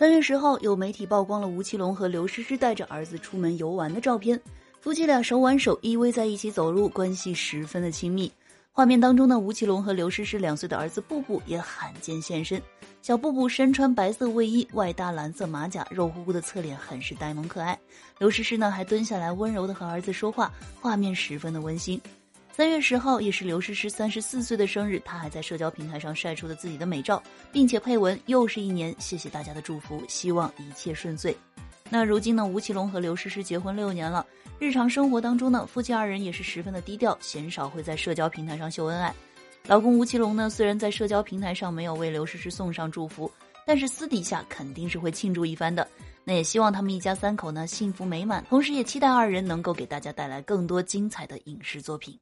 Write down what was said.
三月十号，有媒体曝光了吴奇隆和刘诗诗带着儿子出门游玩的照片，夫妻俩手挽手依偎在一起走路，关系十分的亲密。画面当中呢，吴奇隆和刘诗诗两岁的儿子布布也罕见现身。小布布身穿白色卫衣，外搭蓝色马甲，肉乎乎的侧脸很是呆萌可爱。刘诗诗呢，还蹲下来温柔的和儿子说话，画面十分的温馨。三月十号也是刘诗诗三十四岁的生日，她还在社交平台上晒出了自己的美照，并且配文：“又是一年，谢谢大家的祝福，希望一切顺遂。”那如今呢，吴奇隆和刘诗诗结婚六年了，日常生活当中呢，夫妻二人也是十分的低调，鲜少会在社交平台上秀恩爱。老公吴奇隆呢，虽然在社交平台上没有为刘诗诗送上祝福，但是私底下肯定是会庆祝一番的。那也希望他们一家三口呢幸福美满，同时也期待二人能够给大家带来更多精彩的影视作品。